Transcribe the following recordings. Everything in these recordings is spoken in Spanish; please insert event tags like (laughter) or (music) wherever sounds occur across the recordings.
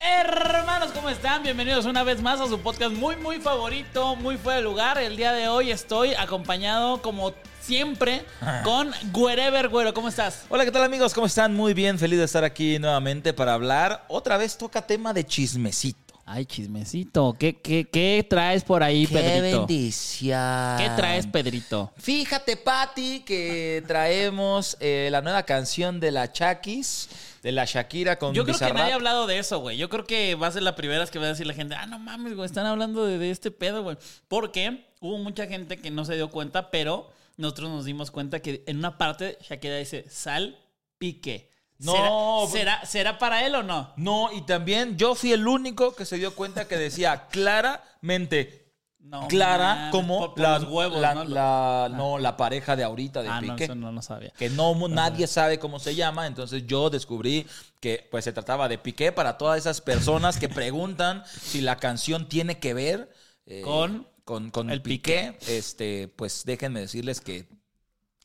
Hermanos, ¿cómo están? Bienvenidos una vez más a su podcast muy, muy favorito, muy fuera de lugar. El día de hoy estoy acompañado, como siempre, (laughs) con Wherever Güero. ¿Cómo estás? Hola, ¿qué tal amigos? ¿Cómo están? Muy bien, feliz de estar aquí nuevamente para hablar. Otra vez toca tema de chismecito. Ay, chismecito. ¿Qué, qué, qué traes por ahí, ¡Qué Pedrito? bendición! ¿Qué traes, Pedrito? Fíjate, Patti, que traemos eh, la nueva canción de la Chakis, de la Shakira con Yo creo que nadie ha hablado de eso, güey. Yo creo que va a ser la primera vez que va a decir la gente, ah, no mames, güey, están hablando de, de este pedo, güey. Porque hubo mucha gente que no se dio cuenta, pero nosotros nos dimos cuenta que en una parte Shakira dice, sal, pique. No, ¿Será, güey. será, será para él o no? No, y también yo fui el único que se dio cuenta que decía (laughs) claramente No, Clara como por- por la, los huevos, la- ¿no? la- no, la pareja de ahorita de Ah, no, Piqué. eso no lo sabía. que no nadie sabe cómo se llama, entonces yo descubrí que pues se trataba de Piqué para todas esas personas que preguntan (laughs) si la canción tiene que ver eh, Con con, con el Piqué, este pues déjenme decirles que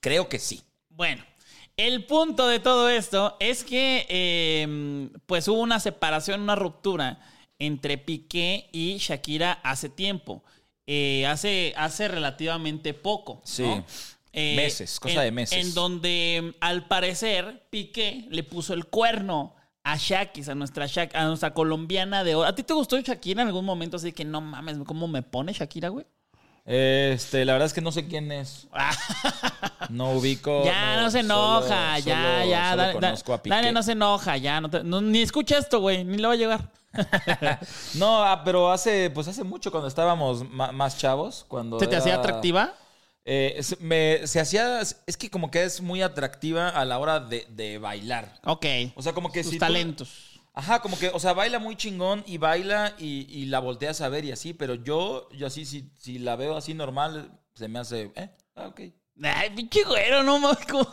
creo que sí. Bueno, el punto de todo esto es que eh, pues hubo una separación, una ruptura entre Piqué y Shakira hace tiempo. Eh, hace, hace relativamente poco. Sí. ¿no? Eh, Meses, cosa en- de meses. En donde al parecer Piqué le puso el cuerno a Shakis, a nuestra, Shak- a nuestra colombiana de oro. ¿A ti te gustó Shakira en algún momento? Así que no mames, ¿cómo me pone Shakira, güey? Este, la verdad es que no sé quién es. (laughs) No ubico. Ya, no, se enoja, solo- ya, solo- ya. solo Dale, a dale, no se enoja, ya. No te- no- ni escucha esto, güey, ni le va a llegar. (laughs) No, ah, pero hace, pues hace mucho cuando estábamos más chavos, cuando ¿Se te hacía atractiva? Eh, se, me- se hacía, es que como que es muy atractiva a la hora de, de bailar. Ok. O sea, como que Sus si tú- talentos. Ajá, como que, o sea, baila muy chingón y baila y, y la volteas a ver y así, pero yo, yo así, si, si la veo así normal, se me hace, eh, ah, ok. Ay, pinche güero, no mames, ¿cómo,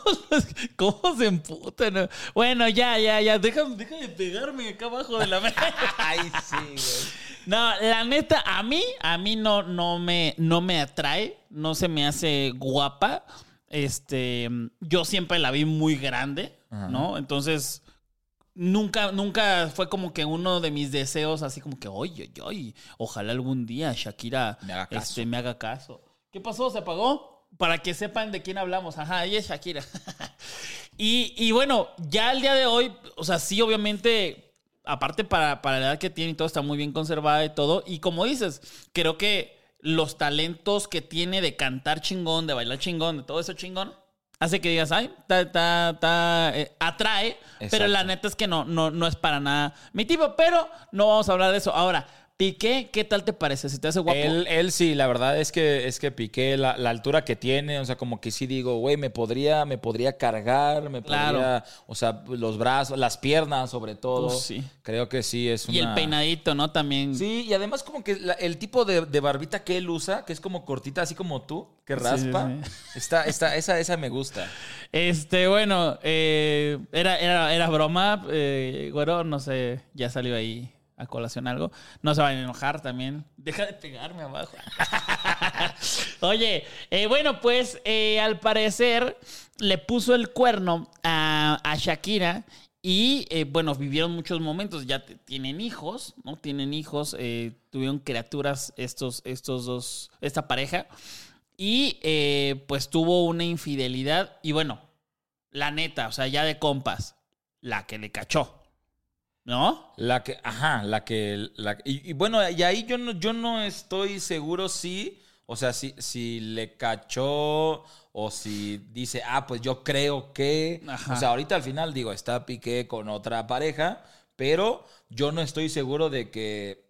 cómo se emputan? no? Bueno, ya, ya, ya. Deja de pegarme acá abajo de la (laughs) mesa. Ay, sí, güey. No, la neta, a mí, a mí no, no, me, no me atrae, no se me hace guapa. Este, yo siempre la vi muy grande, ¿no? Entonces, nunca, nunca fue como que uno de mis deseos, así como que, oye, oye, ojalá algún día Shakira Me haga caso. Este, me haga caso. ¿Qué pasó? ¿Se apagó? Para que sepan de quién hablamos. Ajá, ella es Shakira. (laughs) y, y bueno, ya el día de hoy, o sea, sí, obviamente, aparte para, para la edad que tiene y todo, está muy bien conservada y todo. Y como dices, creo que los talentos que tiene de cantar chingón, de bailar chingón, de todo eso chingón, hace que digas, ay, ta, ta, ta, eh, atrae. Pero la neta es que no, no, no es para nada mi tipo. Pero no vamos a hablar de eso. Ahora, Piqué, ¿qué tal te parece? ¿Se te hace guapo? Él, él sí, la verdad es que es que Piqué, la, la altura que tiene, o sea, como que sí digo, güey, me podría, me podría cargar, me Claro. podría, o sea, los brazos, las piernas sobre todo. Pues sí. Creo que sí es una... Y el peinadito, ¿no? También. Sí, y además como que la- el tipo de, de barbita que él usa, que es como cortita, así como tú, que Sí, raspa, sí, Está, está, esa, esa me gusta. Este, bueno, eh, era, era, era broma. Eh, güero, no sé, ya salió ahí colación algo. No se van a enojar también. Deja de pegarme abajo. (laughs) Oye, eh, bueno, pues eh, al parecer le puso el cuerno a, a Shakira. Y eh, bueno, vivieron muchos momentos, ya tienen hijos, ¿no? Tienen hijos, tuvieron criaturas estos, estos dos, esta pareja. Y pues tuvo una infidelidad. Y bueno, La neta, o sea, ya de compas. La que le cachó. ¿No? La que, ajá, la que, la- y, y bueno, y ahí yo no, yo no estoy seguro si, o sea, si, si le cachó o si dice, ah, pues yo creo que, Ajá. o sea, ahorita al final digo, está Piqué con otra pareja, pero yo no estoy seguro de que,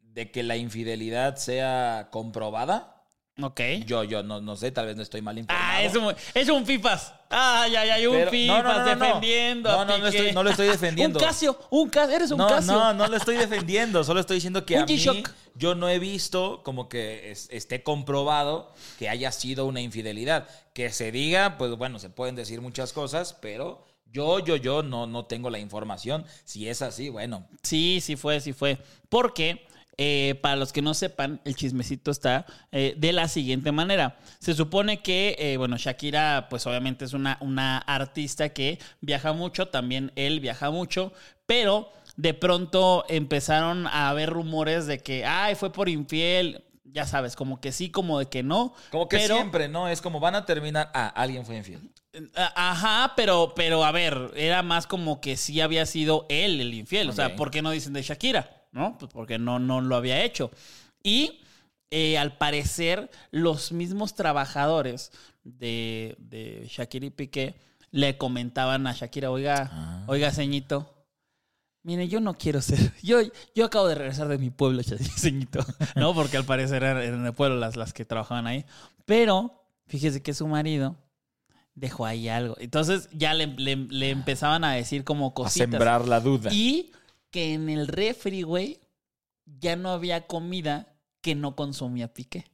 de que la infidelidad sea comprobada. Ok. Yo, yo no, no sé, tal vez no estoy mal informado. Ah, es un, es un FIFAs. Ay, ay, ay, un Pero- FIFAs no, no, no, defendiendo. No, no, no Piqué. estoy- no lo estoy defendiendo. (laughs) un Casio, un Casio, eres un no, Casio. No, no lo estoy defendiendo. Solo estoy diciendo que (laughs) Un a mí yo no he visto como que es- esté comprobado que haya sido una infidelidad. Que se diga, pues bueno, se pueden decir muchas cosas, pero yo, yo, yo no, no tengo la información. Si es así, bueno. Sí, sí fue, sí fue. Porque, eh, para los que no sepan, el chismecito está eh, de la siguiente manera. Se supone que, eh, bueno, Shakira, pues obviamente es una, una artista que viaja mucho, también él viaja mucho, pero de pronto empezaron a haber rumores de que, ay, fue por infiel. Ya sabes, como que sí, como de que no. Como que pero- siempre, ¿no? Es como van a terminar. Ah, alguien fue infiel. Ajá, pero, pero a ver, era más como que sí había sido él el infiel. O sea. ¿por qué no dicen de Shakira? ¿No? Pues porque no, no lo había hecho. Y eh, al parecer, los mismos trabajadores de, de Shakira y Piqué le comentaban a Shakira, oiga, Ah. oiga, ceñito. Mire, yo no quiero ser. Yo, yo acabo de regresar de mi pueblo, ceñito. (laughs) ¿No? Porque al parecer eran eran de pueblo las, las que trabajaban ahí. Pero, fíjese que su marido dejó ahí algo. Entonces ya le, le- le empezaban a decir como A cositas. sembrar la duda. Y que en el refri, güey, ya no había comida que no consumía Piqué.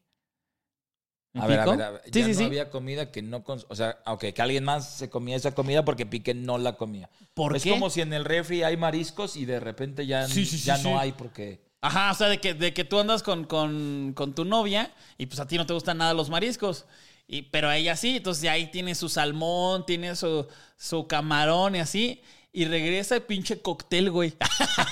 ¿Me A ver, a ver, a ver. Sí, Ya sí, no sí. había comida que no... cons- O sea, ok, que alguien más se comía esa comida porque Piqué no la comía. ¿Por es qué? como si en el refri hay mariscos y de repente ya, ya no hay porque... Ajá, o sea, de que, de que tú andas con, con, con tu novia y pues a ti no te gustan nada los mariscos. Y, pero a ella sí, entonces ya ahí tiene su salmón, tiene su, su camarón y así. Y regresa el pinche cóctel, güey.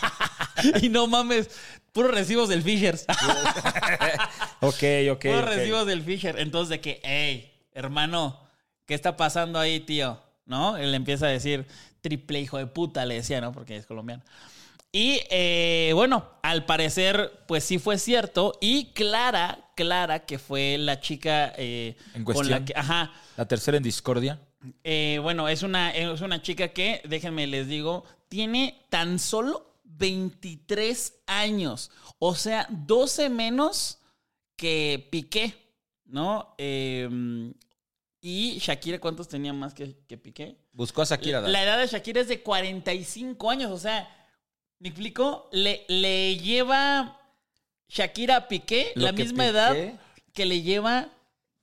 (laughs) y no mames, puros recibos del Fishers. (laughs) Ok, ok. puros ok. recibos del Fisher. Entonces de que, hey, hermano, ¿qué está pasando ahí, tío? ¿No? Él empieza a decir, triple hijo de puta, le decía, ¿no? Porque es colombiano. Y eh, bueno, al parecer, pues sí fue cierto. Y Clara, Clara, que fue la chica eh, En con cuestión. la que. Ajá. La tercera en discordia. Eh, bueno, es una, es una chica que, déjenme les digo, tiene tan solo 23 años. O sea, 12 menos que Piqué, ¿no? Eh, y Shakira, ¿cuántos tenía más que, que Piqué? Buscó a Shakira. La edad de Shakira es de 45 años, o sea, ¿me explico? Le, le lleva Shakira a Piqué Lo la misma Piqué- edad que le lleva,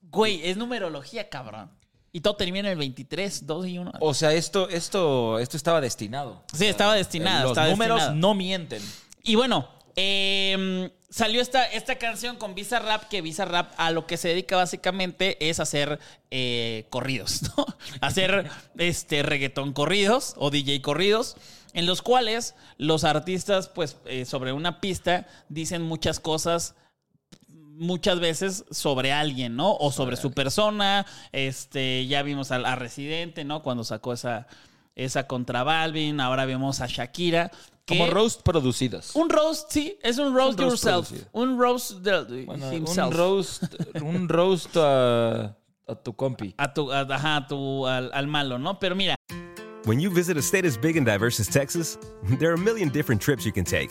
güey, es numerología, cabrón. Y todo termina en el 23, 2 y 1. O sea, esto, esto, esto estaba destinado. Sí, estaba destinado, Los estaba números destinado. no mienten. Y bueno, eh, salió esta, esta canción con Visa Rap, que Visa Rap a lo que se dedica básicamente es hacer eh, corridos, (laughs) ¿no? Hacer este reggaetón corridos o DJ corridos, en los cuales los artistas, pues, eh, sobre una pista, dicen muchas cosas muchas veces sobre alguien, ¿no? O sobre su persona. Este, ya vimos a, a Residente, ¿no? Cuando sacó esa, esa contra Balvin. Ahora vemos a Shakira. que- Como roast producidos. un roast, sí, es un roast, Un roast yourself. producido. Un roast de Bueno, himself. un roast, un roast a, a tu compi. a tu, a- ajá, a tu, al, al malo, ¿no? Pero mira, When you visit a state as big and diverse as Texas, there are a million different trips you can take.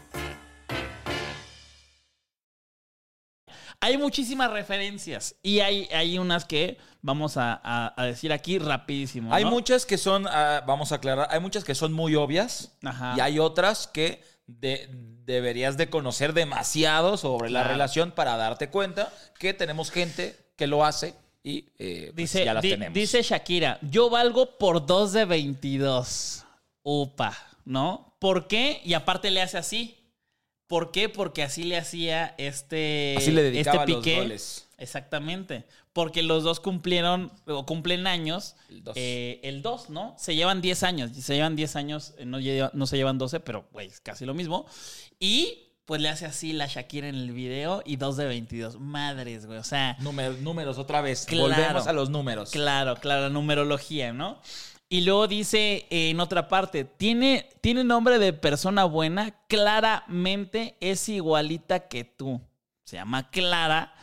Hay muchísimas referencias y hay, hay unas que vamos a, a- a decir aquí rapidísimo. Hay muchas que son, ah, vamos a aclarar, hay muchas que son muy obvias Ajá. y hay otras que de- deberías de conocer demasiado sobre la relación para darte cuenta que tenemos gente que lo hace y eh, pues, Dice, ya las di- tenemos. dice Shakira, yo valgo por 2 de 22. Upa, ¿no? ¿Por qué? Y aparte le hace así. ¿Por qué? Porque así le hacía este, Así le dedicaba este los Piqué. goles. Exactamente. Porque los dos cumplieron o cumplen años. El dos. eh, el 2, ¿no? Se llevan 10 años. Se llevan 10 años, eh, no, lleva- no se llevan 12, pero güey, es casi lo mismo. Y pues le hace así la Shakira en el video y 2 de 22. Madres, güey. O sea, Números, números otra vez. Claro. Volvemos a los números. Claro, claro, la numerología, ¿no? Y luego dice eh, en otra parte, tiene, tiene nombre de persona buena, claramente es igualita que tú. Se llama Clara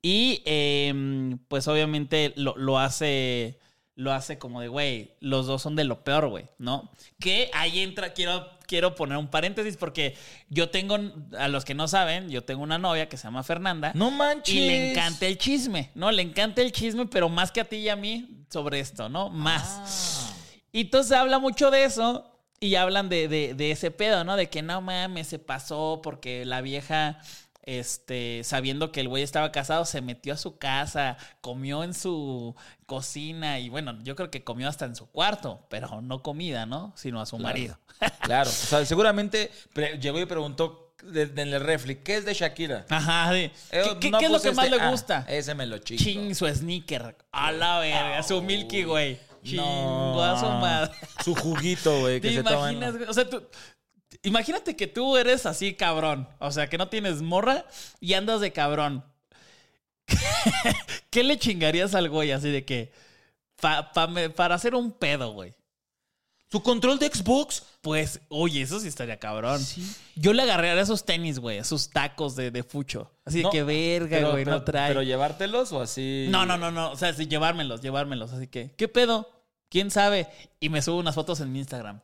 y eh, pues obviamente lo, lo hace lo hace como de, güey, los dos son de lo peor, güey, ¿no? Que ahí entra, quiero, quiero poner un paréntesis porque yo tengo, a los que no saben, yo tengo una novia que se llama Fernanda. No manches. Y le encanta el chisme, ¿no? Le encanta el chisme, pero más que a ti y a mí sobre esto, ¿no? Más. Ah. Y entonces habla mucho de eso y hablan de, de- de ese pedo, ¿no? De que no mames, se pasó porque la vieja, este, sabiendo que el güey estaba casado, se metió a su casa, comió en su cocina y bueno, yo creo que comió hasta en su cuarto, pero no comida, ¿no? Sino a su marido. (laughs) Claro. O sea, seguramente llegó y preguntó en el refri, ¿qué es de Shakira? Ajá, sí. Eh, ¿Qué, qué- no qué es lo que más este. le Ah, gusta? ese me lo chingo. Ching su sneaker. A la verga, su Milky Way. Chingo a su madre. Su juguito, güey, que ¿Te se toman. imaginas, güey? O sea, tú. Imagínate que tú eres así cabrón. O sea, que no tienes morra y andas de cabrón. (laughs) ¿Qué le chingarías al güey así de que. pa- pa- me- para hacer un pedo, güey? Su control de Xbox. Pues, oye, eso sí estaría cabrón. Yo le agarraría esos tenis, güey, esos tacos de, de fucho. Así de que verga, pero- güey, no trae. Pero llevártelos o así. No, no, no, no. O sea, sí, llevármelos, llevármelos. Así que, ¿qué pedo? ¿Quién sabe? Y me subo unas fotos en mi Instagram.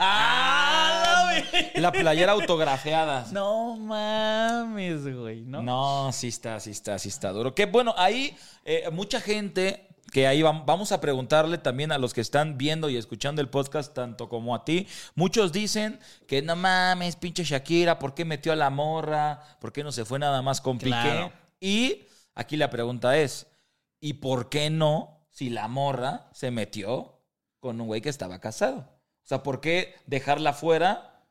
¡Ah! la ve- La playera autografiada. No mames, güey, ¿no? No, sí está, sí está, sí está duro. Que bueno, ahí eh, mucha gente que ahí vam- vamos a preguntarle también a los que están viendo y escuchando el podcast, tanto como a ti. Muchos dicen que no mames, pinche Shakira, ¿por qué metió a la morra? ¿Por qué no se fue nada más con Piqué? Y aquí la pregunta es, ¿y por qué no si la morra se metió con un güey que estaba casado? O sea, ¿por qué dejarla fuera?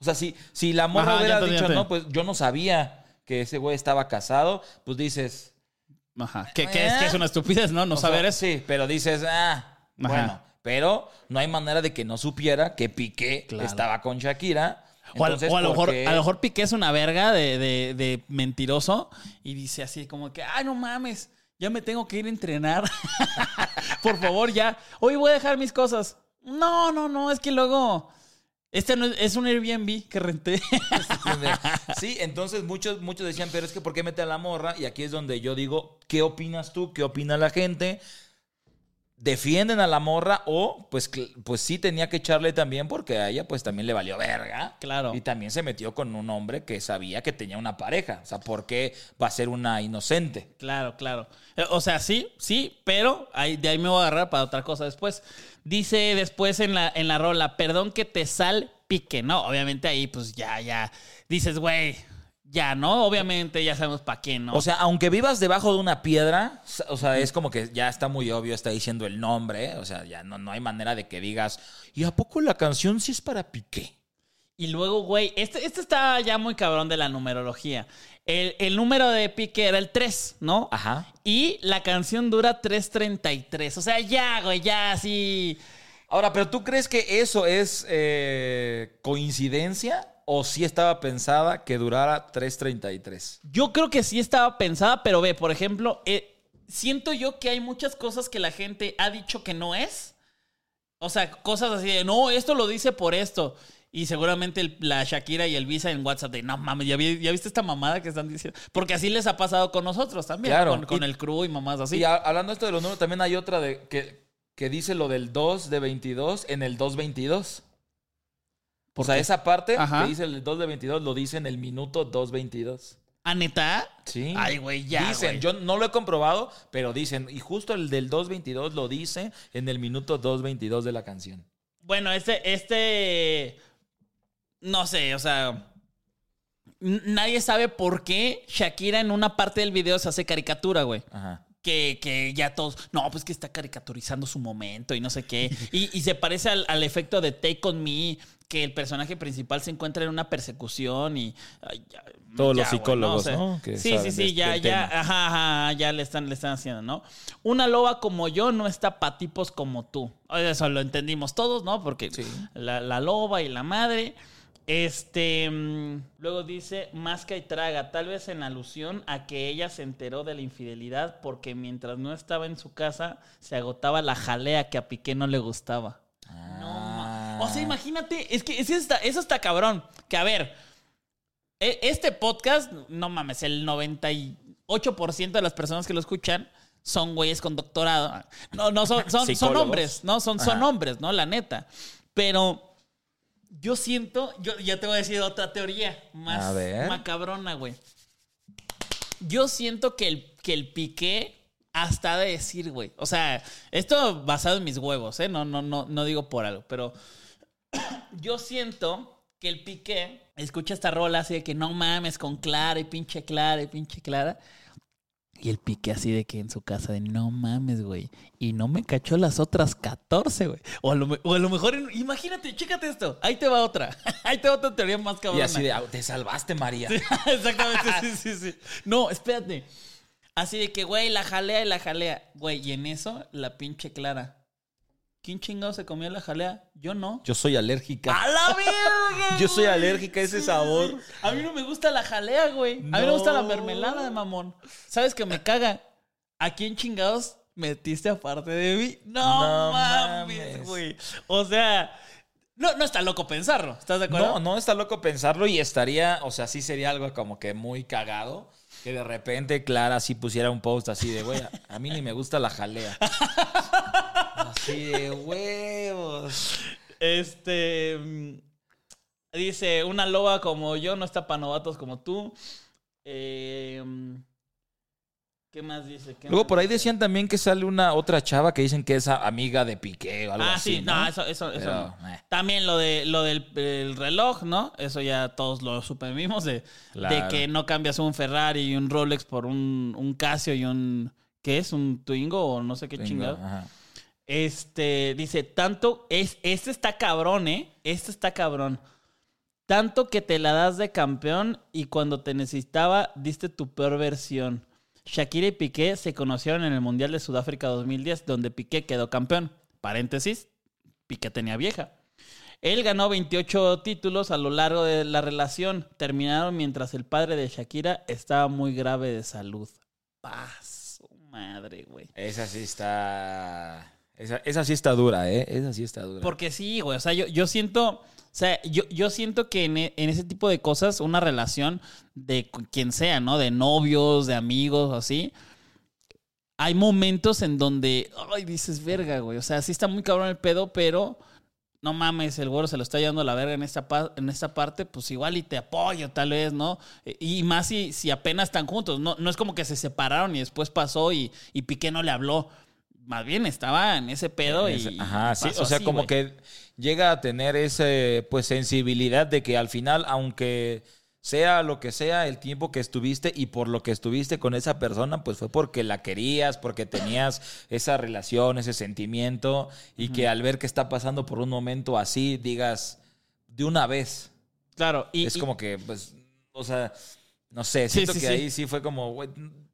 O sea, si, si la morra Ajá, hubiera dicho, no, pues yo no sabía que ese güey estaba casado, pues dices... Ajá. Que, que es, que es una estupidez, ¿no? No o sea, saber eso. Sí, pero dices, ah, bueno, pero no hay manera de que no supiera que Piqué Claro. estaba con Shakira. O a, o a lo ¿por mejor, a lo mejor Piqué es una verga de, de- de mentiroso y dice así como que, ay, no mames, ya me tengo que ir a entrenar. (laughs) Por favor, ya. Hoy voy a dejar mis cosas. No, no, no, es que luego... Este no es, es un Airbnb que renté. (laughs) Sí, entonces muchos, muchos decían, pero es que ¿por qué mete a la morra? Y aquí es donde yo digo, ¿qué opinas tú? ¿Qué opina la gente? ¿Defienden a la morra o pues, pues sí tenía que echarle también porque a ella pues también le valió verga? Claro. Y también se metió con un hombre que sabía que tenía una pareja. O sea, ¿por qué va a ser una inocente? Claro, claro. Eh, O sea, sí, sí, pero ahí, de ahí me voy a agarrar para otra cosa después. Dice después en la, en la rola, perdón que te sal pique, ¿no? Obviamente ahí pues ya, ya. Dices, güey, ya, ¿no? Obviamente ya sabemos para qué, ¿no? O sea, aunque vivas debajo de una piedra, o sea, es como que ya está muy obvio, está diciendo el nombre, ¿eh? o sea, ya no, no hay manera de que digas, ¿y a poco la canción sí es para Piqué? Y luego, güey, este, este está ya muy cabrón de la numerología. El, el número de pique era el 3, ¿no? Ajá. Y la canción dura 3.33. O sea, ya, güey, ya así... Ahora, pero ¿tú crees que eso es eh, coincidencia o sí estaba pensada que durara 3.33? Yo creo que sí estaba pensada, pero ve, por ejemplo, eh, siento yo que hay muchas cosas que la gente ha dicho que no es. O sea, cosas así de, no, esto lo dice por esto. Y seguramente el- la Shakira y el Visa en WhatsApp de, no mames, ¿ya, vi- ya viste esta mamada que están diciendo? Porque así les ha pasado con nosotros también, Claro. con, con Y- el crew y mamás así. Y a- hablando esto de los números, también hay otra de que, que dice lo del 2 de 22 en el 2.22. O sea, esa parte Ajá. que dice el 2 de 22 lo dice en el minuto 2.22. ¿A neta? Sí. Ay, güey, ya. Dicen, yo no lo he comprobado, pero dicen, y justo el del 2.22 lo dice en el minuto 2.22 de la canción. Bueno, este, este. No sé, o sea. Nadie sabe por qué Shakira en una parte del video se hace caricatura, güey. Ajá. Que, que ya todos, no, pues que está caricaturizando su momento y no sé qué. (laughs) Y, y se parece al, al efecto de Take On Me, que el personaje principal se encuentra en una persecución y... ay, ya, Todos los psicólogos, ¿no? Que sí, sí, sí, ya, del ya, ajá, ajá, ya le están, le están haciendo, ¿no? Una loba como yo no está para tipos como tú. Eso lo entendimos todos, ¿no? Porque Sí. la, la loba y la madre. Este, mm, luego dice, masca y traga, tal vez en alusión a que ella se enteró de la infidelidad porque mientras no estaba en su casa se agotaba la jalea que a Piqué no le gustaba. No, ma- o sea, imagínate, es que eso está, eso está cabrón. Que a ver, e- este podcast, no mames, el 98% de las personas que lo escuchan son güeyes con doctorado. No, no, son, son, hombres, ¿no? Son, son Ajá. hombres, ¿no? La neta. Pero yo siento, yo ya te voy a decir otra teoría más macabrona, güey. Yo siento que el, que el piqué hasta de decir, güey. O sea, esto basado en mis huevos, ¿eh? No, no, no, no digo por algo, pero yo siento que el Piqué escucha esta rola así de que no mames con Clara y pinche Clara y pinche Clara. Y el Piqué así de que en su casa de no mames, güey. Y no me cachó las otras 14, güey. O, a lo o a lo mejor, en- imagínate, chécate esto. Ahí te va otra. (laughs) Ahí te va otra teoría más Y cabrona. así de, "Ah, te salvaste, María. (laughs) Exactamente, sí, (laughs) sí, sí. No, espérate. Así de que, güey, la jalea y la jalea. Güey, y en eso, la pinche Clara. ¿Quién chingado se comió la jalea? Yo no. Yo soy alérgica. ¡A la verga! (laughs) Yo soy alérgica a ese sabor. A mí no me gusta la jalea, güey. A mí me No. gusta la mermelada de mamón. ¿Sabes que me caga? ¿A quién chingados metiste aparte de mí? No, No mames, mames. güey. O sea, no, no está loco pensarlo. ¿Estás de acuerdo? No, no está loco pensarlo y estaría, o sea, sí sería algo como que muy cagado. Que de repente Clara sí pusiera un post así de, güey, a- mí ni me gusta la jalea. Así de huevos. Este. mm, Dice: Una loba como yo no está para novatos como tú. Eh, ¿Qué más dice? ¿Qué Luego más por ahí dice? decían también que sale una otra chava que dicen que es amiga de Piqué o algo Ah, así. sí, no, eso, eso, eso Pero, no. eh. También lo de lo del el reloj, ¿no? Eso ya todos lo supimos de, que no cambias un Ferrari y un Rolex por un, un Casio y un ¿qué es? un Twingo o no sé qué chingado. ajá. Este dice, tanto es este está cabrón, ¿eh? Este está cabrón. Tanto que te la das de campeón y cuando te necesitaba diste tu peor versión. Shakira y Piqué se conocieron en el Mundial de Sudáfrica 2010, donde Piqué quedó campeón. Paréntesis, Piqué tenía vieja. Él ganó 28 títulos a lo largo de la relación. Terminaron mientras el padre de Shakira estaba muy grave de salud. Paz, madre, güey. Esa sí está. Esa, esa sí está dura, ¿eh? Esa sí está dura. Porque sí, güey. O sea, yo, yo siento. O sea, yo, yo siento que en, e- en ese tipo de cosas, una relación de quien sea, ¿no? De novios, de amigos, así. Hay momentos en donde. Ay, dices, verga, güey. O sea, sí está muy cabrón el pedo, pero. No mames, el güero se lo está llevando a la verga en esta, en esta parte, pues igual y te apoyo, tal vez, ¿no? E- Y más si, si apenas están juntos. No, no es como que se separaron y después pasó y, y Piqué no le habló. Más bien estaba en ese pedo y. Ese- Ajá, sí. O sea, así, como que llega a tener ese, pues, sensibilidad de que al final, aunque sea lo que sea el tiempo que estuviste y por lo que estuviste con esa persona, pues fue porque la querías, porque tenías esa relación, ese sentimiento y que al ver que está pasando por un momento así, digas de una vez. Claro, y. es y- como que, pues, o sea, no sé, siento sí, que sí. ahí sí fue como, güey,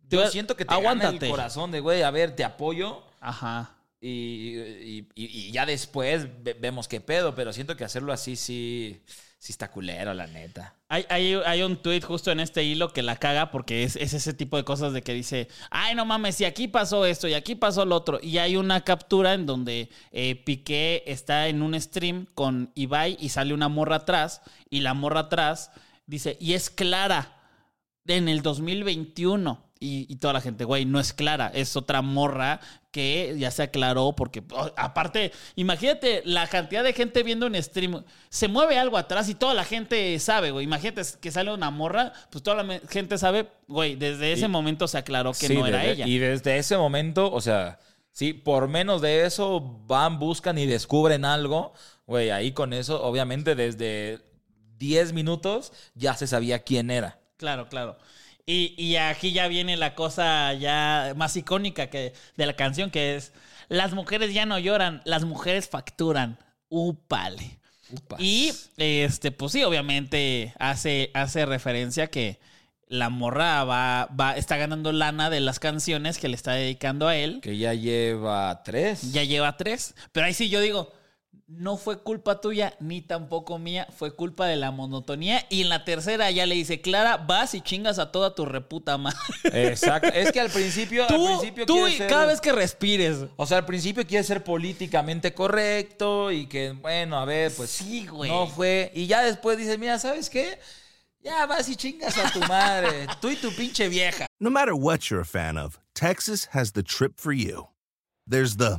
yo siento que te aguántate. aguántate. el corazón de, güey, a ver, te apoyo. Ajá. Y, y- ya después ve- vemos qué pedo, pero siento que hacerlo así sí, sí está culero, la neta. Hay, hay, hay un tweet justo en este hilo que la caga porque es, es ese tipo de cosas de que dice, ay, no mames, y aquí pasó esto y aquí pasó lo otro. Y hay una captura en donde eh, Piqué está en un stream con Ibai y sale una morra atrás y la morra atrás dice, y es Clara. en el 2021. Y, y toda la gente, güey, no es Clara, es otra morra que ya se aclaró porque, oh, aparte, imagínate la cantidad de gente viendo un stream, se mueve algo atrás y toda la gente sabe, güey, imagínate que sale una morra, pues toda la gente sabe, güey, desde ese Y- momento se aclaró que Sí, no era desde- ella. Y desde ese momento, o sea, sí, por menos de eso van, buscan y descubren algo. Güey, ahí con eso, obviamente desde 10 minutos ya se sabía quién era. Claro, claro. Y, y aquí ya viene la cosa ya más icónica que, de la canción, que es, las mujeres ya no lloran, las mujeres facturan. Upale. Upas. Y este, pues sí, obviamente hace, hace referencia que la morra va, va, está ganando lana de las canciones que le está dedicando a él. Que ya lleva tres. Ya lleva tres. Pero ahí sí yo digo, no fue culpa tuya ni tampoco mía, fue culpa de la monotonía. Y en la tercera ya le dice, Clara, vas y chingas a toda tu reputa madre. Exacto. Es que al (laughs) principio, al Tú, principio tú y ser- cada vez que respires. O sea, al principio quiere ser políticamente correcto y que, bueno, a ver, pues Sí, güey. no fue. Y ya después dice, mira, ¿sabes qué? Ya vas y chingas a tu madre. Tú y tu pinche vieja. No matter what you're a fan of, Texas has the trip for you. There's the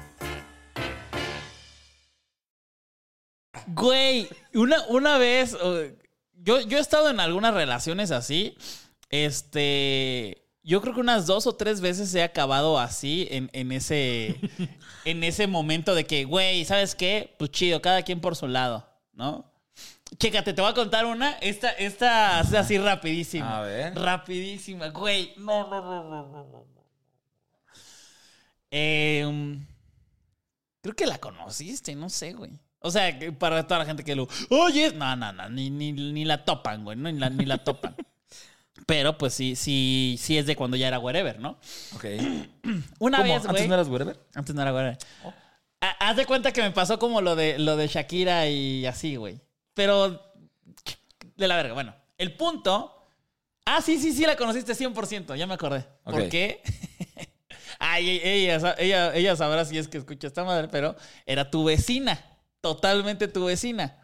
Güey, una, una vez, yo, yo he estado en algunas relaciones así. Este, yo creo que unas dos o tres veces he acabado así en, en ese, (laughs) en ese momento de que, güey, ¿sabes qué? Pues chido, cada quien por su lado, ¿no? Chécate, te voy a contar una. Esta, esta es así rapidísima. A ver. Rapidísima, güey. No, no, no, no, no, no. Eh, creo que la conociste, no sé, güey. O sea, para toda la gente que lo. Oye, no, no, no, ni, ni, ni la topan, güey, no, ni la, ni la topan. Pero pues sí, sí, sí es de cuando ya era wherever, ¿no? Ok. Una ¿Cómo? vez, güey. ¿Antes no eras wherever? Antes no era wherever. Ha- Haz de cuenta que me pasó como lo de, lo de Shakira y así, güey. Pero. De la verga. Bueno, el punto. Ah, sí, sí, sí, la conociste 100%. Ya me acordé. ¿Por Ok. qué? Ay, ella, ella, ella sabrá si es que escucha esta madre, pero era tu vecina. Totalmente tu vecina.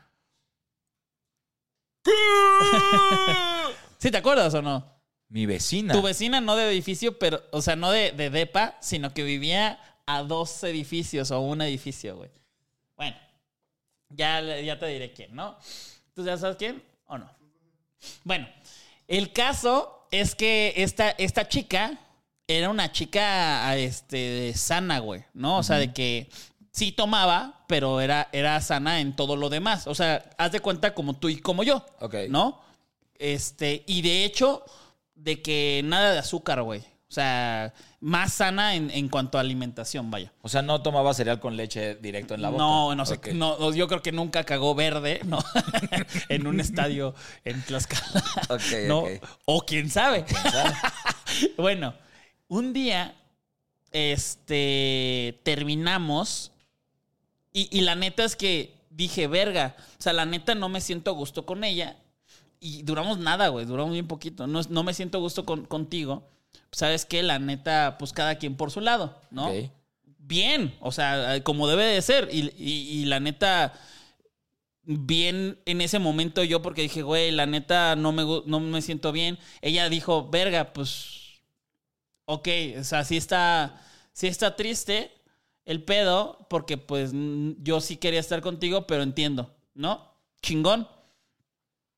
(laughs) ¿Sí te acuerdas o no? Mi vecina. Tu vecina no de edificio, pero, o sea, no de, de depa, sino que vivía a dos edificios o un edificio, güey. Bueno, ya, ya te diré quién, ¿no? ¿Tú ya sabes quién o no? Bueno, el caso es que esta, esta chica era una chica este, sana, güey, ¿no? O sea, de que sí tomaba, pero era, era sana en todo lo demás. O sea, haz de cuenta como tú y como yo, Ok. ¿no? Este, y de hecho, de que nada de azúcar, güey. O sea, más sana en, en cuanto a alimentación, vaya. O sea, no tomaba cereal con leche directo en la boca. No, no sé, Ok. no, yo creo que nunca cagó verde, ¿no? (laughs) en un estadio en Tlaxcala. (laughs) Ok, ¿no? O quién sabe. (laughs) bueno, un día, este, terminamos y, y la neta es que dije, verga, o sea, la neta no me siento a gusto con ella. Y duramos nada, güey, duramos bien poquito. No, no me siento a gusto con- contigo. ¿Sabes qué? La neta, pues cada quien por su lado, ¿no? Bien, o sea, como debe de ser. Y, y- y la neta, bien en ese momento yo porque dije, güey, la neta no me, no me siento bien. Ella dijo, verga, pues, ok, o sea, sí está, sí está triste el pedo porque pues yo sí quería estar contigo, pero entiendo, ¿no? Chingón.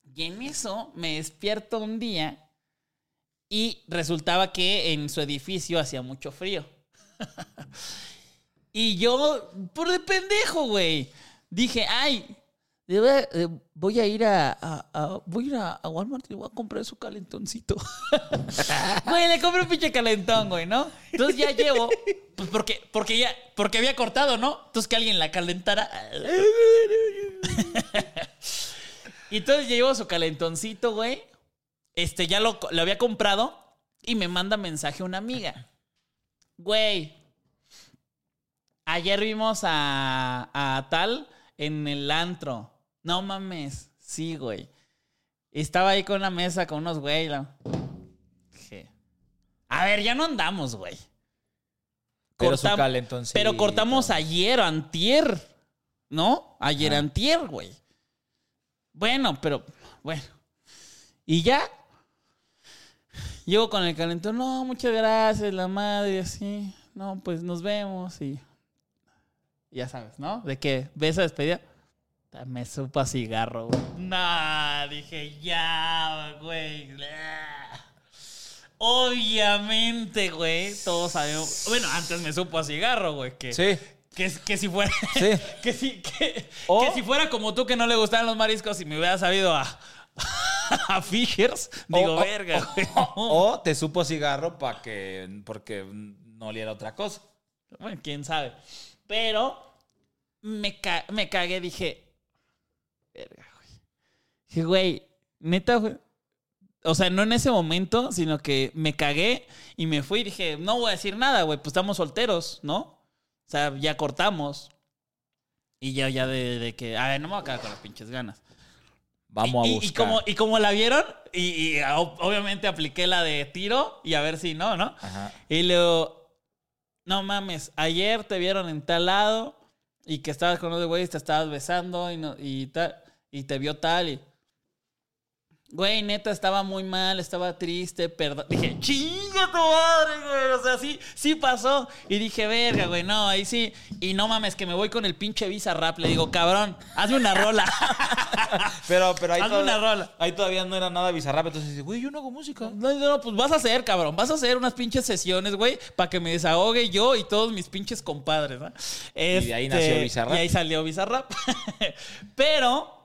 Y en eso me despierto un día y resultaba que en su edificio hacía mucho frío. (laughs) Y yo, por de pendejo, güey, dije, ay, voy a ir a, a- voy a, a Walmart y voy a comprar su calentoncito. (laughs) Güey, le compré un pinche calentón, güey, ¿no? Entonces ya llevo, pues porque, porque ya, porque había cortado, ¿no? Entonces que alguien la calentara. (laughs) y entonces ya llevo su calentoncito, güey. Este, ya lo, lo había comprado y me manda mensaje una amiga. Güey, ayer vimos a, a tal en el antro. No mames, sí, güey. Estaba ahí con una mesa con unos güey. la- A ver, ya no andamos, güey. Pero su Cortam- calentoncito. Pero cortamos ayer, antier. ¿No? Ayer, antier, güey. Bueno, pero, bueno. Y ya. Llego con el calentón. No, muchas gracias, la madre, así. No, pues nos vemos y. Ya sabes, ¿no? De que ves a despedida. Me supo a cigarro, güey. Nah, dije, ya, güey. Obviamente, güey. Todos sabemos. Bueno, antes me supo a cigarro, güey. Que, Sí. que, que si fuera. Sí. (laughs) que, si, que, O- que si fuera como tú que no le gustaban los mariscos y me hubiera sabido a. (laughs) a Fishers, digo, O- verga, güey. O te supo cigarro para que, porque no oliera otra cosa. Bueno, quién sabe. Pero me, ca- me cagué, dije. Verga, güey. Dije, güey, neta, güey. O sea, no en ese momento, sino que me cagué y me fui y dije, no voy a decir nada, güey, pues estamos solteros, ¿no? O sea, ya cortamos. Y ya, ya de, de que, a ver, no me voy a quedar con las pinches ganas. Vamos y, a buscar. Y como, y como la vieron, y, y ob- obviamente apliqué la de tiro y a ver si no, ¿no? Ajá. Y luego, no mames, ayer te vieron en tal lado y que estabas con los güeyes, te estabas besando y, no, y, tal, y te vio tal y... Güey, neta, estaba muy mal, estaba triste, perdón. Dije, chinga tu madre, güey. O sea, sí, sí pasó. Y dije, verga, güey, no, ahí sí. Y no mames, que me voy con el pinche Visa Rap. Le digo, cabrón, hazme una rola. (laughs) Pero, pero ahí, Hazme todavía, una rola. ahí todavía no era nada bizarrap. Entonces dice, güey, yo no hago música. No, no, pues vas a hacer, cabrón. Vas a hacer unas pinches sesiones, güey, para que me desahogue yo y todos mis pinches compadres, ¿no? de ahí nació Bizarrap. Y ahí salió Bizarrap. (laughs) Pero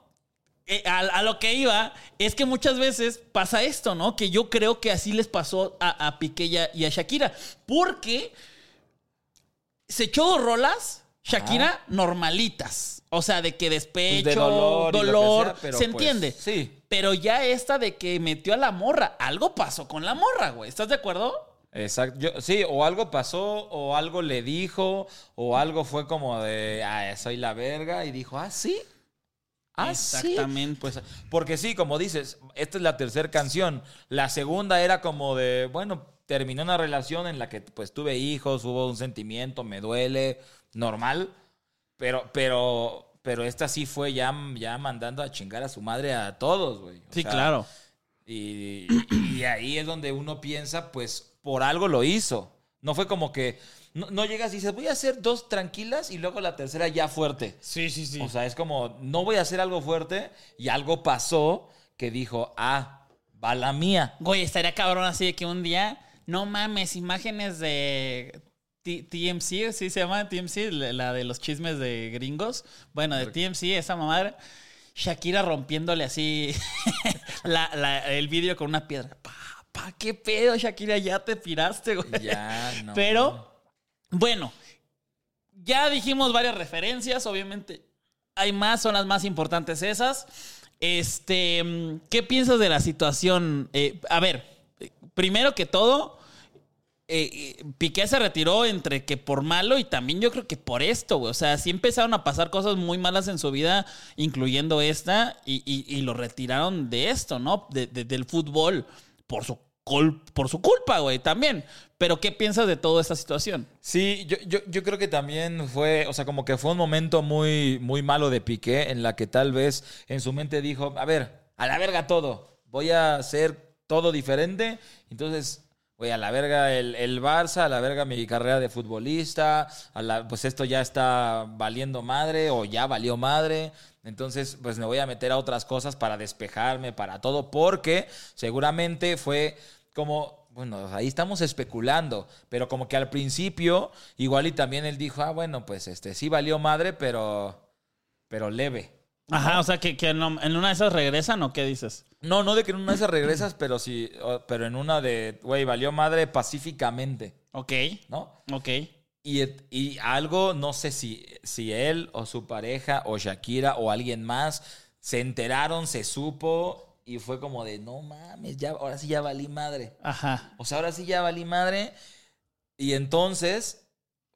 eh, a, a lo que iba es que muchas veces pasa esto, ¿no? Que yo creo que así les pasó a, a Piqué y a, y a Shakira. Porque se echó dos rolas, Shakira, normalitas. O sea, de que despecho, Pues de dolor, sea, pero se pues, entiende. sí. Pero ya esta de que metió a la morra, algo pasó con la morra, güey. ¿Estás de acuerdo? Exacto. Yo- sí, o algo pasó, o algo le dijo, o algo fue como de, ah, soy la verga, y dijo, ah, sí. Ah, sí. Exactamente. Pues, porque sí, como dices, esta es la tercera canción. La segunda era como de, bueno, terminé una relación en la que pues tuve hijos, hubo un sentimiento, me duele, normal. Pero, pero, pero esta sí fue ya, ya mandando a chingar a su madre a todos, güey. Sí, sea, claro. y, y ahí es donde uno piensa, pues por algo lo hizo. No fue como que no, no llegas y dices, voy a hacer dos tranquilas y luego la tercera ya fuerte. Sí, sí, sí. O sea, es como, no voy a hacer algo fuerte y algo pasó que dijo, ah, va la mía. Güey, estaría cabrón así de que un día, no mames, imágenes de T- TMC, ¿sí se llama TMC? La la de los chismes de gringos. Bueno, de TMC, esa mamada. Shakira rompiéndole así (laughs) la- la- el vídeo con una piedra. Pa, pa, qué pedo, Shakira, ya te tiraste, güey. Ya, no. Pero, bueno, ya dijimos varias referencias, obviamente hay más, son las más importantes esas. Este, ¿qué piensas de la situación? Eh, a ver, primero que todo, eh, Piqué se retiró entre que por malo y también yo creo que por esto, güey. O sea, sí empezaron a pasar cosas muy malas en su vida, incluyendo esta, y, y- y lo retiraron de esto, ¿no? De- de- del fútbol, por su, por su culpa, güey, también. Pero, ¿qué piensas de toda esta situación? Sí, yo, yo, yo creo que también fue, o sea, como que fue un momento muy, muy malo de Piqué en la que tal vez en su mente dijo, a ver, a la verga todo, voy a hacer todo diferente, entonces... Güey, a la verga el, el Barça, a la verga mi carrera de futbolista, a la, pues esto ya está valiendo madre o ya valió madre. Entonces, pues me voy a meter a otras cosas para despejarme, para todo, porque seguramente fue como bueno, ahí estamos especulando, pero como que al principio, igual y también él dijo, ah, bueno, pues este sí valió madre, pero, pero leve. Ajá, o sea, que, que en una de esas regresan o qué dices? No, no de que en una de esas regresas, (clears throat) pero sí, pero en una de, güey, valió madre pacíficamente, Ok, ¿no? ok. Y, y algo, no sé si, si él o su pareja o Shakira o alguien más se enteraron, se supo y fue como de, no mames, ya, ahora sí ya valí madre. Ajá. O sea, ahora sí ya valí madre. Y entonces,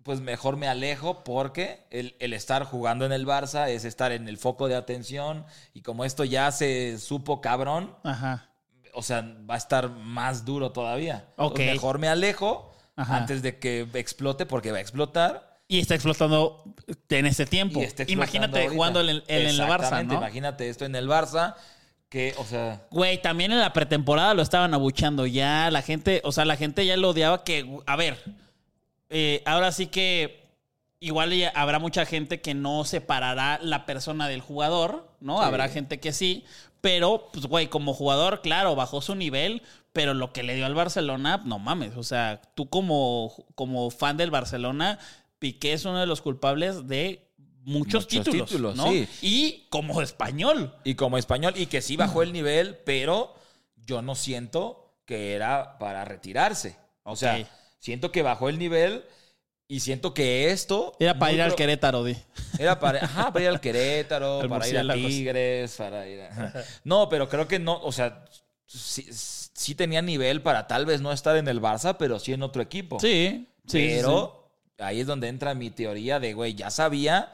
pues mejor me alejo porque el, el estar jugando en el Barça es estar en el foco de atención. Y como esto ya se supo cabrón, Ajá. o sea, va a estar más duro todavía. Ok. Entonces, mejor me alejo Ajá. antes de que explote porque va a explotar. Y está explotando en ese tiempo. Está explotando Imagínate ahorita. jugando en el, en el Barça, ¿no? Imagínate esto en el Barça, que, o sea, Güey, también en la pretemporada lo estaban abuchando ya. La gente, o sea, la gente ya lo odiaba que, a ver, eh, ahora sí que igual habrá mucha gente que no separará la persona del jugador, ¿no? Sí. Habrá gente que sí, pero, pues, güey, como jugador, claro, bajó su nivel, pero lo que le dio al Barcelona, no mames, o sea, tú como, como fan del Barcelona, Piqué es uno de los culpables de muchos, Muchos títulos, títulos, ¿no? sí. Y como español. y como español, y que sí bajó el nivel, pero yo no siento que era para retirarse. O sea, siento que bajó el nivel y siento que esto... Era para ir al Querétaro, di. Era para, ajá, para ir al (laughs) Querétaro, para ir a. Tigres, para ir a... No, pero creo que no, o sea, sí, sí tenía nivel para tal vez no estar en el Barça, pero sí en otro equipo. Sí, sí. Pero ahí es donde entra mi teoría de, güey, ya sabía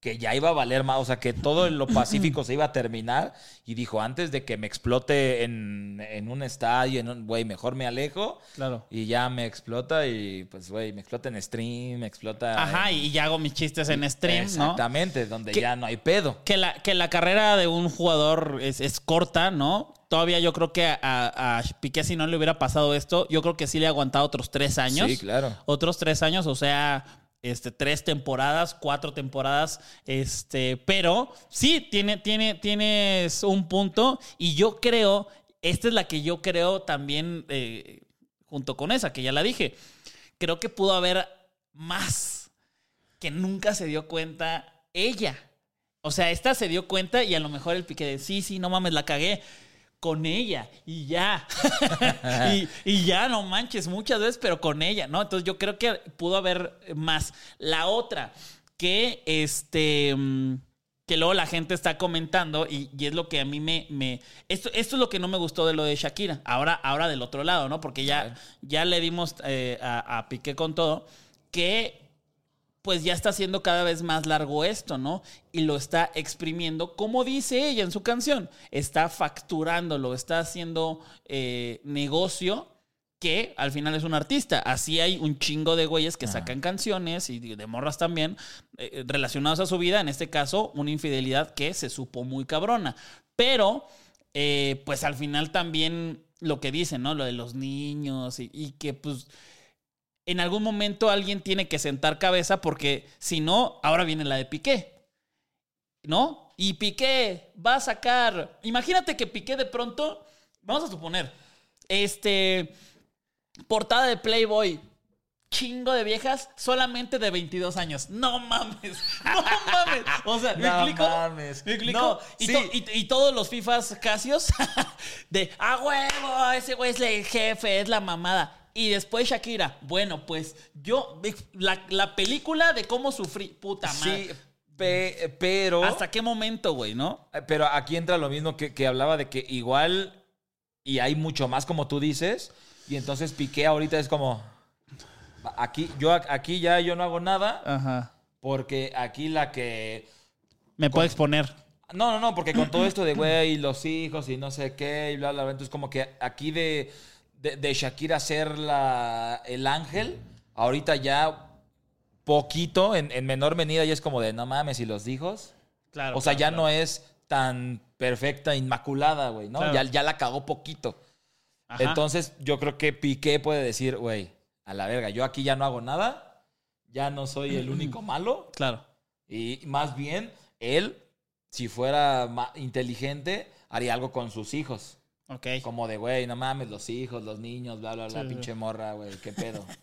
que ya iba a valer más, o sea, que todo lo pacífico se iba a terminar y dijo, antes de que me explote en, en un estadio, en un, güey, mejor me alejo Claro. y ya me explota y pues, güey, me explota en stream, me explota... Ajá, y ya hago mis chistes en stream, ¿no? Exactamente, donde Que- ya no hay pedo. Que la, que la carrera de un jugador es, es corta, ¿no? Todavía yo creo que a, a Piqué si no le hubiera pasado esto, yo creo que sí le ha aguantado otros tres años. Sí, claro. Otros tres años, o sea, este, tres temporadas, cuatro temporadas, este, pero sí, tiene, tiene, tienes un punto y yo creo, esta es la que yo creo también, eh, junto con esa, que ya la dije, creo que pudo haber más que nunca se dio cuenta ella. O sea, esta se dio cuenta y a lo mejor el pique de sí, sí, no mames, la cagué con ella y ya. (laughs) (laughs) y, y ya, no manches, muchas veces, pero con ella, ¿no? Entonces yo creo que pudo haber más. La otra, que este. mm, Que luego la gente está comentando y, y es lo que a mí me... me esto, esto es lo que no me gustó de lo de Shakira. Ahora, ahora del otro lado, ¿no? Porque ya, ya le dimos eh, a, a Piqué con todo. Que pues ya está haciendo cada vez más largo esto, ¿no? Y lo está exprimiendo, como dice ella en su canción, está facturándolo, está haciendo eh, negocio que al final es un artista. Así hay un chingo de güeyes que sacan canciones y de de morras también eh, relacionados a su vida, en este caso una infidelidad que se supo muy cabrona. Pero, eh, pues al final también lo que dicen, ¿no? Lo de los niños y, y que pues en algún momento alguien tiene que sentar cabeza porque si no, ahora viene la de Piqué. ¿No? Y Piqué va a sacar. Imagínate que Piqué de pronto, vamos a suponer, este. Portada de Playboy. Chingo de viejas solamente de 22 años. No mames. (laughs) No mames. O sea, ¿me No explico? mames. ¿Me explico? No, y, sí. to- y- y todos los FIFAs Casios (laughs) de a huevo, ese güey es el jefe, es la mamada. Y después Shakira, bueno, pues yo, la, la película de cómo sufrí, puta madre. Sí, pe- pero... ¿Hasta qué momento, güey, no? Eh, Pero aquí entra lo mismo que, que hablaba de que igual y hay mucho más como tú dices y entonces Piqué ahorita es como aquí yo aquí ya yo no hago nada Ajá. porque aquí la que Me puedo exponer. no no no porque con todo esto de güey los hijos y no sé qué y bla bla bla entonces como que aquí de de, de Shakira ser la el ángel ahorita ya poquito en, en menor medida ya es como de no mames y los hijos Claro. o sea, claro, ya claro. no es tan perfecta, inmaculada, güey, ¿no? Claro. Ya, ya la cagó poquito. Ajá. Entonces, yo creo que Piqué puede decir, güey, a la verga, yo aquí ya no hago nada, ya no soy el único malo. (clears throat) Claro. Y más bien, él, si fuera inteligente, haría algo con sus hijos. Ok. Como de, güey, no mames, los hijos, los niños, bla, bla, bla, Sí, sí. pinche morra, güey, qué pedo. (laughs)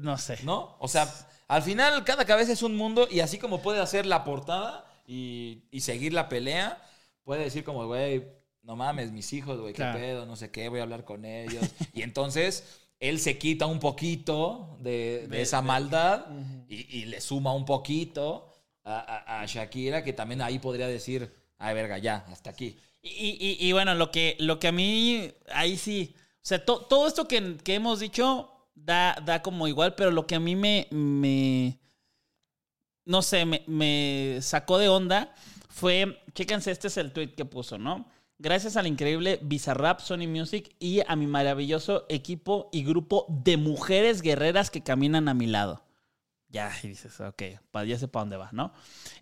No sé. ¿No? O sea, al final cada cabeza es un mundo y así como puede hacer la portada y, y seguir la pelea, puede decir como, güey, no mames, mis hijos, güey, qué pedo, no sé qué, voy a hablar con ellos. (laughs) y entonces él se quita un poquito de, de De- esa de- maldad y, y le suma un poquito a, a- a Shakira, que también ahí podría decir, ay, verga, ya, hasta aquí. Y, y- y bueno, lo que, lo que a mí, ahí sí, o sea, to- todo esto que, que hemos dicho da, da como igual, pero lo que a mí me, no sé, me, me sacó de onda fue, chéquense, este es el tweet que puso, ¿no? Gracias al increíble Bizarrap, Sony Music y a mi maravilloso equipo y grupo de mujeres guerreras que caminan a mi lado. Ya, y dices, ok, ya sé para dónde va, ¿no?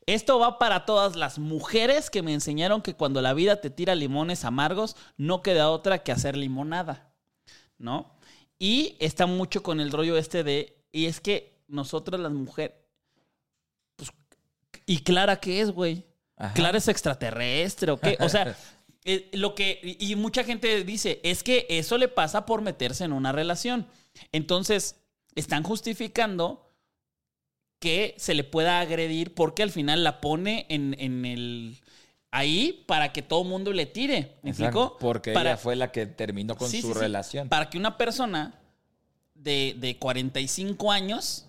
Esto va para todas las mujeres que me enseñaron que cuando la vida te tira limones amargos, no queda otra que hacer limonada, ¿no? Y está mucho con el rollo este de, y es que nosotras las mujeres, pues, ¿y Clara qué es, güey? Ajá. ¿Clara es extraterrestre o qué? O sea, (laughs) eh, lo que, y mucha gente dice, es que eso le pasa por meterse en una relación. Entonces, están justificando que se le pueda agredir porque al final la pone en, en el ahí para que todo mundo le tire. ¿Me Exacto, explico? Porque Para- ella fue la que terminó con Sí, su sí, sí. relación. Para que una persona de, de 45 años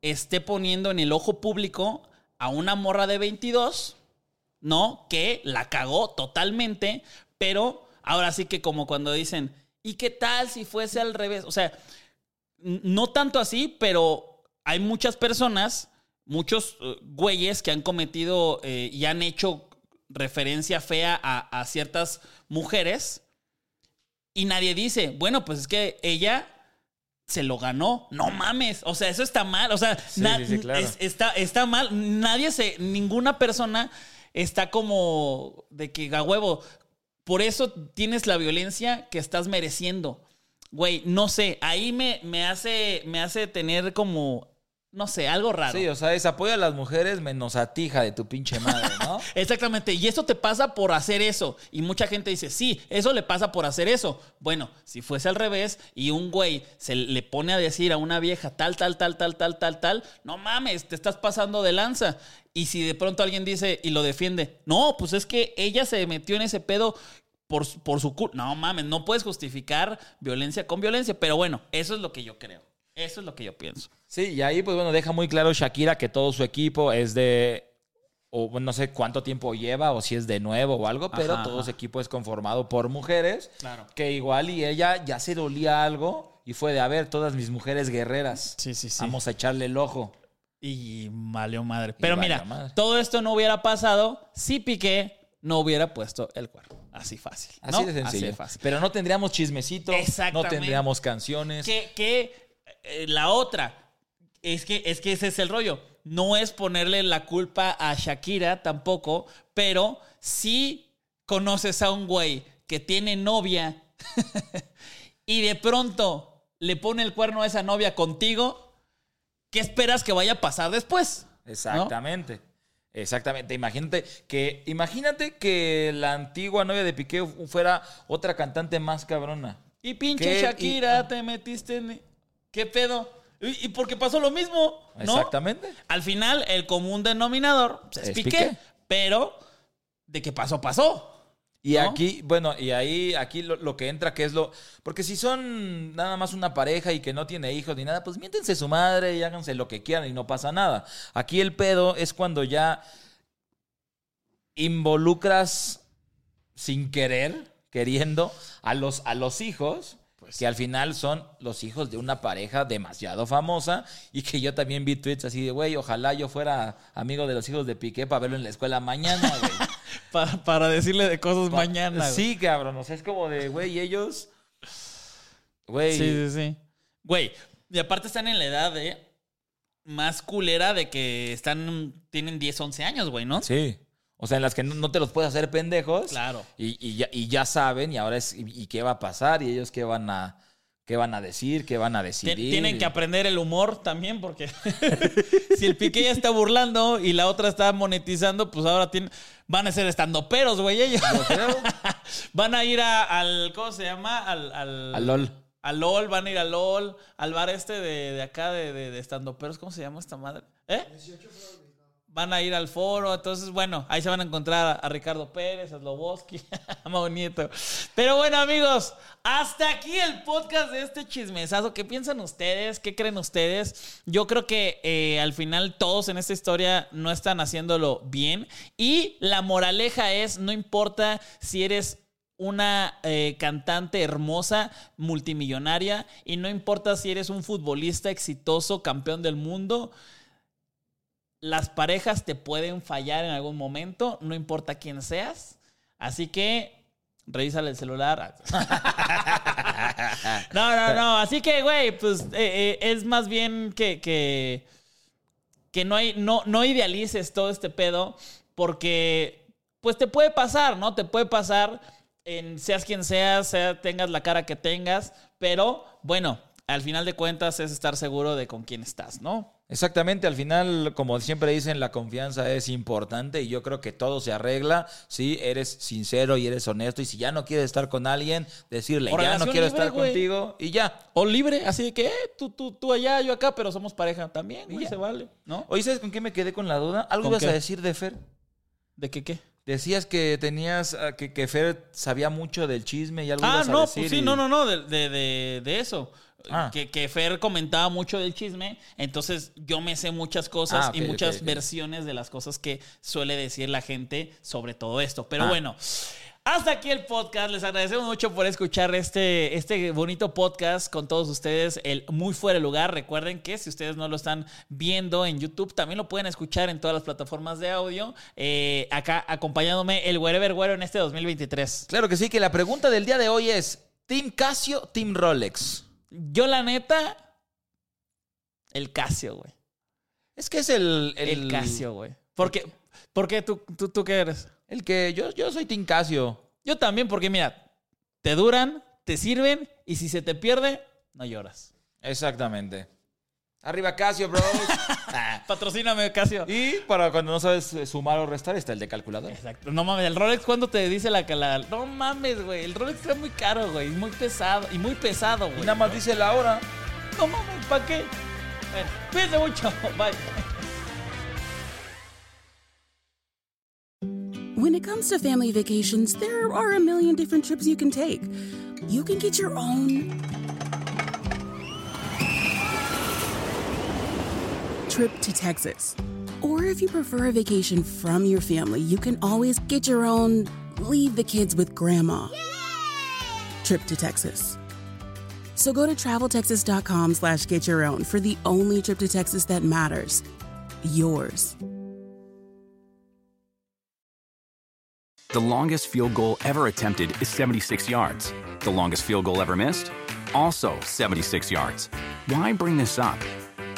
esté poniendo en el ojo público a una morra de 22, ¿no? Que la cagó totalmente, pero ahora sí que como cuando dicen, ¿y qué tal si fuese al revés? O sea, no tanto así, pero hay muchas personas, muchos eh, güeyes que han cometido eh, y han hecho referencia fea a, a ciertas mujeres y nadie dice, bueno, pues es que ella se lo ganó. No mames. O sea, eso está mal. O sea, Sí, na- sí, sí, claro. es- está, está mal. Nadie se, ninguna persona está como de que a huevo. Por eso tienes la violencia que estás mereciendo. Güey, no sé. Ahí me, me hace, me hace tener como, no sé, algo raro. Sí, o sea, es apoyo a las mujeres menos a ti, hija de tu pinche madre, ¿no? (laughs) Exactamente, y eso te pasa por hacer eso. Y mucha gente dice, sí, eso le pasa por hacer eso. Bueno, si fuese al revés y un güey se le pone a decir a una vieja tal, tal, tal, tal, tal, tal, tal, no mames, te estás pasando de lanza. Y si de pronto alguien dice y lo defiende, no, pues es que ella se metió en ese pedo por, su- por su culpa. No mames, no puedes justificar violencia con violencia, pero bueno, eso es lo que yo creo. Eso es lo que yo pienso. Sí, y ahí, pues bueno, deja muy claro Shakira que todo su equipo es de. O no sé cuánto tiempo lleva, o si es de nuevo o algo, pero Ajá, todo ajá. su equipo es conformado por mujeres. Claro. Que igual y ella ya se dolía algo y fue de, a ver, todas mis mujeres guerreras. Sí, sí, sí. Vamos a echarle el ojo. Y valió madre. Pero mira, madre. todo esto no hubiera pasado si Piqué no hubiera puesto el cuerno. Así fácil. ¿no? Así de sencillo. Así de fácil. Pero no tendríamos chismecito, no Exactamente. tendríamos canciones. Que, que la otra, es que, es que ese es el rollo. No es ponerle la culpa a Shakira tampoco, pero si conoces a un güey que tiene novia (laughs) y de pronto le pone el cuerno a esa novia contigo, ¿qué esperas que vaya a pasar después? ¿No? Exactamente. Exactamente. Imagínate que, imagínate que la antigua novia de Piqué fuera otra cantante más cabrona. Y pinche. Shakira, Y- te metiste en... ¿Qué pedo? Y, y porque pasó lo mismo, ¿no? Exactamente. Al final, el común denominador pues, es, Es Piqué, Piqué. pero de que pasó, pasó. Y ¿No? aquí, bueno, y ahí, aquí lo, lo que entra, que es lo. Porque si son nada más una pareja y que no tiene hijos ni nada, pues miéntense su madre y háganse lo que quieran y no pasa nada. Aquí el pedo es cuando ya involucras sin querer, queriendo, a los, a los hijos. Que al final son los hijos de una pareja demasiado famosa y que yo también vi tweets así de, güey, ojalá yo fuera amigo de los hijos de Piqué para verlo en la escuela mañana, güey. (laughs) Pa- para decirle de cosas mañana. Sí, cabrón. O sea, es como de, güey, ellos. Güey. Sí, sí, sí. Güey, y aparte están en la edad de más culera de que están, tienen 10, 11 años, güey, ¿no? Sí. O sea, en las que no, no te los puedes hacer pendejos. Claro. Y, y ya, y ya saben, y ahora es, y, y qué va a pasar, y ellos qué van a, qué van a decir, qué van a decidir. Tienen que aprender el humor también, porque (laughs) si el Piqué ya está burlando y la otra está monetizando, pues ahora tienen, van a ser estandoperos, güey, ellos. (laughs) van a ir a- al, ¿cómo se llama? Al, al, Al LOL. Al LOL, van a ir al LOL, al bar este de, de acá de, de, de estandoperos, ¿cómo se llama esta madre? ¿Eh? Van a ir al foro, entonces, bueno, ahí se van a encontrar a, Ricardo Pérez, a Sloboski, (laughs) a Mau Nieto. Pero bueno, amigos, hasta aquí el podcast de este chismesazo. ¿Qué piensan ustedes? ¿Qué creen ustedes? Yo creo que eh, al final todos en esta historia no están haciéndolo bien. Y la moraleja es, no importa si eres una eh, cantante hermosa, multimillonaria, y no importa si eres un futbolista exitoso, campeón del mundo, las parejas te pueden fallar en algún momento, no importa quién seas. Así que revísale el celular. (laughs) no, no, no. Así que, güey, pues eh, eh, es más bien que, que, no, hay, no, no idealices todo este pedo porque pues te puede pasar, ¿no? Te puede pasar en seas quien seas, sea, tengas la cara que tengas, pero bueno, al final de cuentas es estar seguro de con quién estás, ¿no? Exactamente, al final, como siempre dicen, la confianza es importante y yo creo que todo se arregla si eres sincero y eres honesto y si ya no quieres estar con alguien, decirle, O ya no quiero libre, estar güey. contigo y ya. O libre, así de que eh, tú, tú, tú allá, yo acá, pero somos pareja también, güey, ya. se vale, ¿no? Oye, ¿sabes con qué me quedé con la duda? ¿Algo ¿Con ibas qué? a decir de Fer? ¿De qué qué? Decías que tenías, ah, que, que Fer sabía mucho del chisme y algo Ah, ibas a no, decir pues sí, y- no, no, no, de, de, de, de eso. Ah. Que, que Fer comentaba mucho del chisme, entonces yo me sé muchas cosas Ah, y muchas versiones de las cosas que suele decir la gente sobre todo esto. Pero Ah. bueno, hasta aquí el podcast. Les agradecemos mucho por escuchar este, este bonito podcast con todos ustedes, el Muy Fuera de Lugar. Recuerden que si ustedes no lo están viendo en YouTube, también lo pueden escuchar en todas las plataformas de audio. Eh, acá acompañándome el Wherever Güero en este 2023. Claro que sí, que la pregunta del día de hoy es, ¿Team Casio, Team Rolex? Yo, la neta, el Casio, güey. Es que es el... El, Casio, güey. ¿Por qué, ¿Por qué tú, tú, tú qué eres? El que yo, yo soy Team Casio. Yo también, porque mira, te duran, te sirven y si se te pierde, no lloras. Exactamente. Arriba Casio, bros. (laughs) Patrocíname, Casio. y para cuando no sabes eh, sumar o restar está el de calculador. Exacto. No mames, el Rolex, ¿cuándo te dice la cala? No mames, güey. El Rolex está muy caro, güey. Muy pesado. Y muy pesado, Y güey. nada más dice la hora. No mames, ¿para qué? Bueno, cuídense mucho. (laughs) Bye. When it comes to family vacations, there are a million different trips you can take. You can get your own trip to Texas. Or if you prefer a vacation from your family, you can always get your own leave the kids with grandma trip to Texas. So go to traveltexas.com slash get your own for the only trip to Texas that matters. Yours. The longest field goal ever attempted is 76 yards. The longest field goal ever missed? Also 76 yards. Why bring this up?